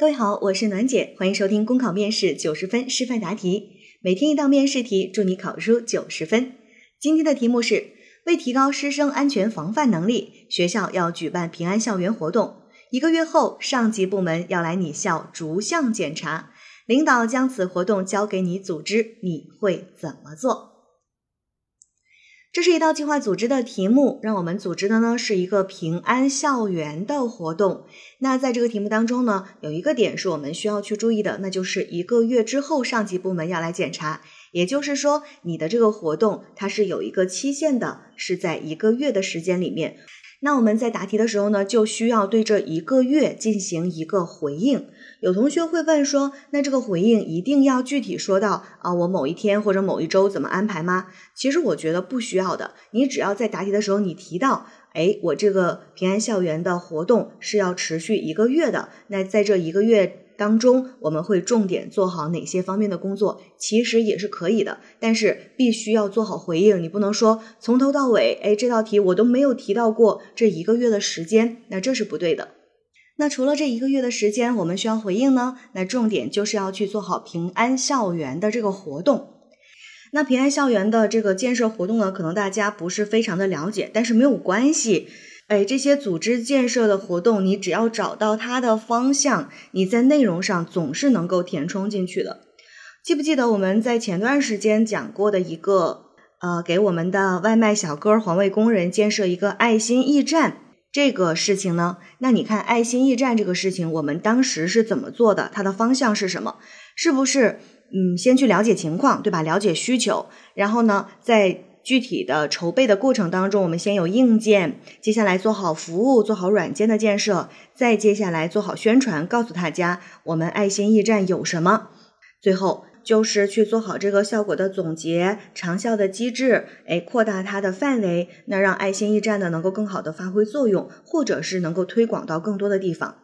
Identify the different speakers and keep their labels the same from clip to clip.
Speaker 1: 各位好，我是暖姐，欢迎收听公考面试九十分示范答题，每天一道面试题，祝你考出九十分。今天的题目是：为提高师生安全防范能力，学校要举办平安校园活动。一个月后，上级部门要来你校逐项检查，领导将此活动交给你组织，你会怎么做？这是一道计划组织的题目，让我们组织的呢是一个平安校园的活动。那在这个题目当中呢，有一个点是我们需要去注意的，那就是一个月之后上级部门要来检查，也就是说你的这个活动它是有一个期限的，是在一个月的时间里面。那我们在答题的时候呢，就需要对这一个月进行一个回应。有同学会问说，那这个回应一定要具体说到啊，我某一天或者某一周怎么安排吗？其实我觉得不需要的，你只要在答题的时候你提到，哎，我这个平安校园的活动是要持续一个月的，那在这一个月。当中我们会重点做好哪些方面的工作？其实也是可以的，但是必须要做好回应。你不能说从头到尾，哎，这道题我都没有提到过这一个月的时间，那这是不对的。那除了这一个月的时间，我们需要回应呢？那重点就是要去做好平安校园的这个活动。那平安校园的这个建设活动呢，可能大家不是非常的了解，但是没有关系。哎，这些组织建设的活动，你只要找到它的方向，你在内容上总是能够填充进去的。记不记得我们在前段时间讲过的一个，呃，给我们的外卖小哥、环卫工人建设一个爱心驿站这个事情呢？那你看爱心驿站这个事情，我们当时是怎么做的？它的方向是什么？是不是嗯，先去了解情况，对吧？了解需求，然后呢，在具体的筹备的过程当中，我们先有硬件，接下来做好服务，做好软件的建设，再接下来做好宣传，告诉大家我们爱心驿站有什么。最后就是去做好这个效果的总结，长效的机制，哎，扩大它的范围，那让爱心驿站呢能够更好的发挥作用，或者是能够推广到更多的地方。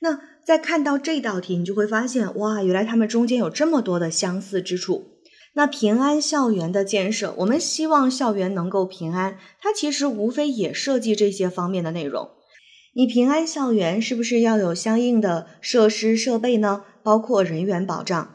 Speaker 1: 那在看到这道题，你就会发现，哇，原来它们中间有这么多的相似之处。那平安校园的建设，我们希望校园能够平安，它其实无非也涉及这些方面的内容。你平安校园是不是要有相应的设施设备呢？包括人员保障。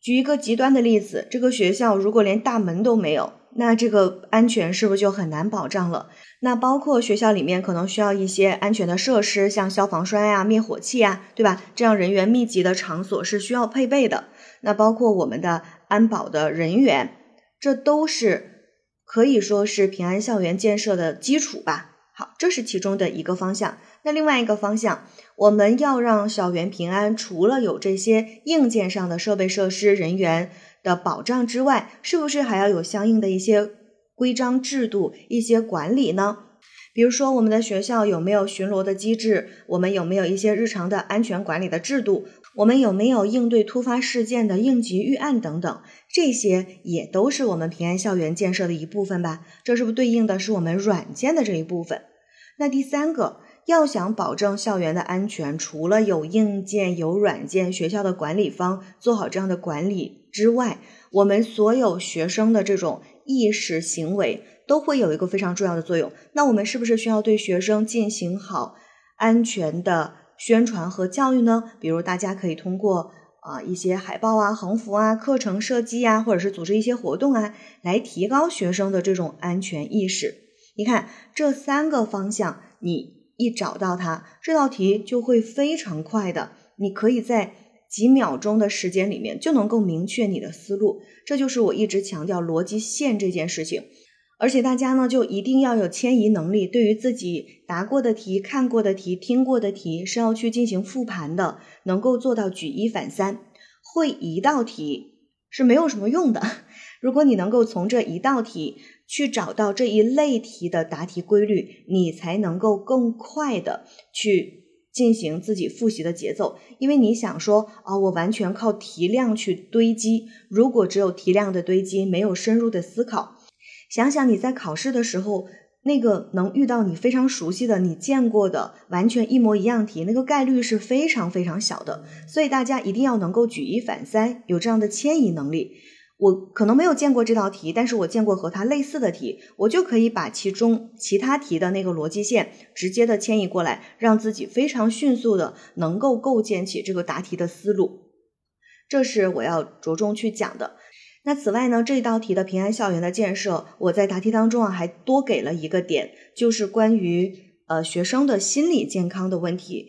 Speaker 1: 举一个极端的例子，这个学校如果连大门都没有，那这个安全是不是就很难保障了？那包括学校里面可能需要一些安全的设施，像消防栓呀、灭火器呀，对吧？这样人员密集的场所是需要配备的。那包括我们的。安保的人员，这都是可以说是平安校园建设的基础吧。好，这是其中的一个方向。那另外一个方向，我们要让校园平安，除了有这些硬件上的设备设施、人员的保障之外，是不是还要有相应的一些规章制度、一些管理呢？比如说，我们的学校有没有巡逻的机制？我们有没有一些日常的安全管理的制度？我们有没有应对突发事件的应急预案等等？这些也都是我们平安校园建设的一部分吧？这是不是对应的是我们软件的这一部分？那第三个，要想保证校园的安全，除了有硬件、有软件，学校的管理方做好这样的管理之外，我们所有学生的这种意识行为都会有一个非常重要的作用。那我们是不是需要对学生进行好安全的？宣传和教育呢？比如大家可以通过啊一些海报啊、横幅啊、课程设计啊，或者是组织一些活动啊，来提高学生的这种安全意识。你看这三个方向，你一找到它，这道题就会非常快的，你可以在几秒钟的时间里面就能够明确你的思路。这就是我一直强调逻辑线这件事情。而且大家呢，就一定要有迁移能力。对于自己答过的题、看过的题、听过的题，是要去进行复盘的，能够做到举一反三。会一道题是没有什么用的。如果你能够从这一道题去找到这一类题的答题规律，你才能够更快的去进行自己复习的节奏。因为你想说啊，我完全靠题量去堆积，如果只有题量的堆积，没有深入的思考。想想你在考试的时候，那个能遇到你非常熟悉的、你见过的完全一模一样题，那个概率是非常非常小的。所以大家一定要能够举一反三，有这样的迁移能力。我可能没有见过这道题，但是我见过和它类似的题，我就可以把其中其他题的那个逻辑线直接的迁移过来，让自己非常迅速的能够构建起这个答题的思路。这是我要着重去讲的。那此外呢，这道题的平安校园的建设，我在答题当中啊还多给了一个点，就是关于呃学生的心理健康的问题。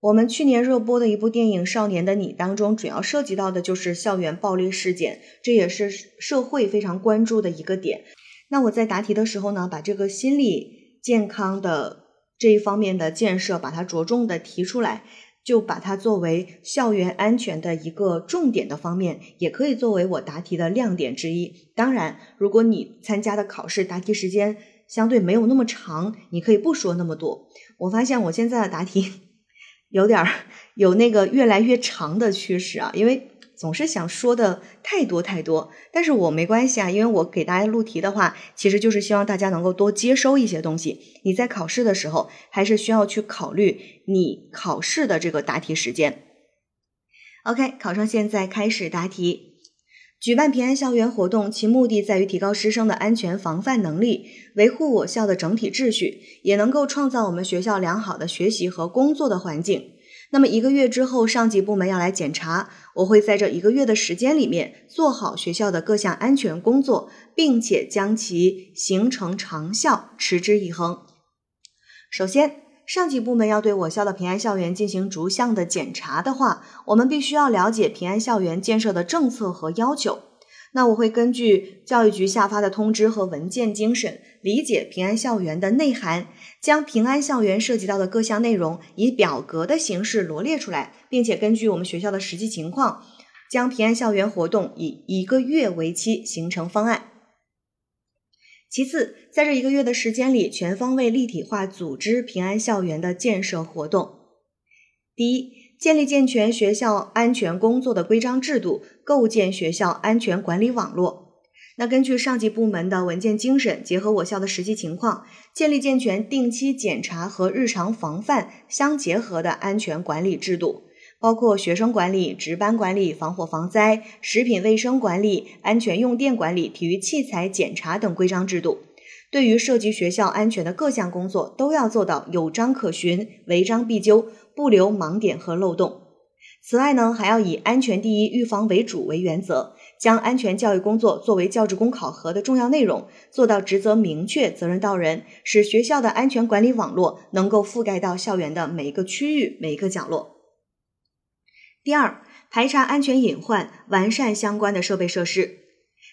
Speaker 1: 我们去年热播的一部电影《少年的你》当中，主要涉及到的就是校园暴力事件，这也是社会非常关注的一个点。那我在答题的时候呢，把这个心理健康的这一方面的建设，把它着重的提出来，就把它作为校园安全的一个重点的方面，也可以作为我答题的亮点之一。当然，如果你参加的考试答题时间相对没有那么长，你可以不说那么多。我发现我现在的答题。有点儿有那个越来越长的趋势啊，因为总是想说的太多太多，但是我没关系啊，因为我给大家录题的话，其实就是希望大家能够多接收一些东西。你在考试的时候，还是需要去考虑你考试的这个答题时间。OK，考生现在开始答题。举办平安校园活动，其目的在于提高师生的安全防范能力，维护我校的整体秩序，也能够创造我们学校良好的学习和工作的环境。那么一个月之后，上级部门要来检查，我会在这一个月的时间里面做好学校的各项安全工作，并且将其形成长效，持之以恒。首先，上级部门要对我校的平安校园进行逐项的检查的话，我们必须要了解平安校园建设的政策和要求。那我会根据教育局下发的通知和文件精神，理解平安校园的内涵，将平安校园涉及到的各项内容以表格的形式罗列出来，并且根据我们学校的实际情况，将平安校园活动以一个月为期形成方案。其次，在这一个月的时间里，全方位立体化组织平安校园的建设活动。第一，建立健全学校安全工作的规章制度，构建学校安全管理网络。那根据上级部门的文件精神，结合我校的实际情况，建立健全定期检查和日常防范相结合的安全管理制度。包括学生管理、值班管理、防火防灾、食品卫生管理、安全用电管理、体育器材检查等规章制度。对于涉及学校安全的各项工作，都要做到有章可循、违章必究，不留盲点和漏洞。此外呢，还要以安全第一、预防为主为原则，将安全教育工作作为教职工考核的重要内容，做到职责明确、责任到人，使学校的安全管理网络能够覆盖到校园的每一个区域、每一个角落。第二，排查安全隐患，完善相关的设备设施，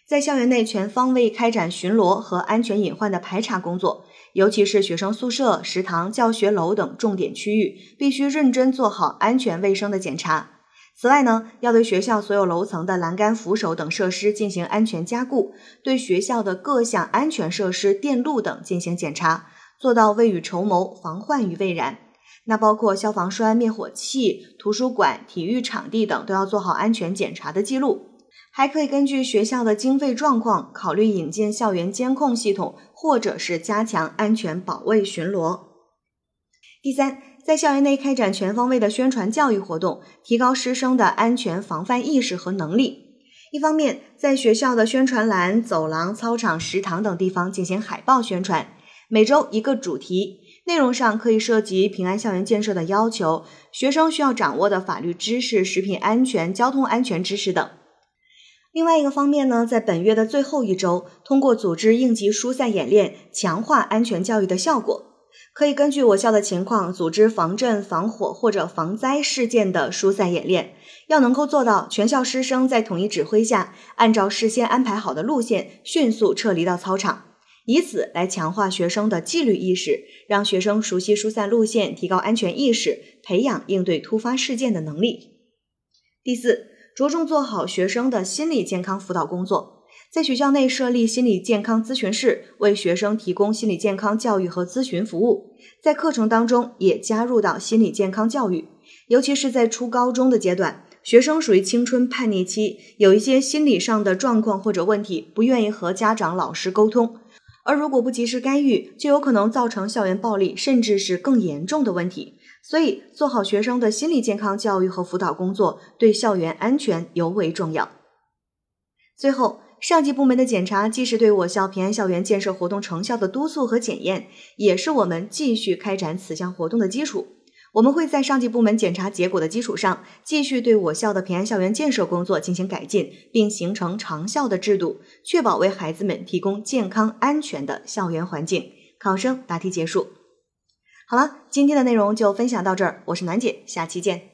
Speaker 1: 在校园内全方位开展巡逻和安全隐患的排查工作，尤其是学生宿舍、食堂、教学楼等重点区域，必须认真做好安全卫生的检查。此外呢，要对学校所有楼层的栏杆、扶手等设施进行安全加固，对学校的各项安全设施、电路等进行检查，做到未雨绸缪，防患于未然。那包括消防栓、灭火器、图书馆、体育场地等都要做好安全检查的记录，还可以根据学校的经费状况，考虑引进校园监控系统，或者是加强安全保卫巡逻。第三，在校园内开展全方位的宣传教育活动，提高师生的安全防范意识和能力。一方面，在学校的宣传栏、走廊、操场、食堂等地方进行海报宣传，每周一个主题。内容上可以涉及平安校园建设的要求、学生需要掌握的法律知识、食品安全、交通安全知识等。另外一个方面呢，在本月的最后一周，通过组织应急疏散演练，强化安全教育的效果。可以根据我校的情况，组织防震、防火或者防灾事件的疏散演练，要能够做到全校师生在统一指挥下，按照事先安排好的路线，迅速撤离到操场。以此来强化学生的纪律意识，让学生熟悉疏散路线，提高安全意识，培养应对突发事件的能力。第四，着重做好学生的心理健康辅导工作，在学校内设立心理健康咨询室，为学生提供心理健康教育和咨询服务。在课程当中也加入到心理健康教育，尤其是在初高中的阶段，学生属于青春叛逆期，有一些心理上的状况或者问题，不愿意和家长、老师沟通。而如果不及时干预，就有可能造成校园暴力，甚至是更严重的问题。所以，做好学生的心理健康教育和辅导工作，对校园安全尤为重要。最后，上级部门的检查既是对我校平安校园建设活动成效的督促和检验，也是我们继续开展此项活动的基础。我们会在上级部门检查结果的基础上，继续对我校的平安校园建设工作进行改进，并形成长效的制度，确保为孩子们提供健康安全的校园环境。考生答题结束。好了，今天的内容就分享到这儿，我是暖姐，下期见。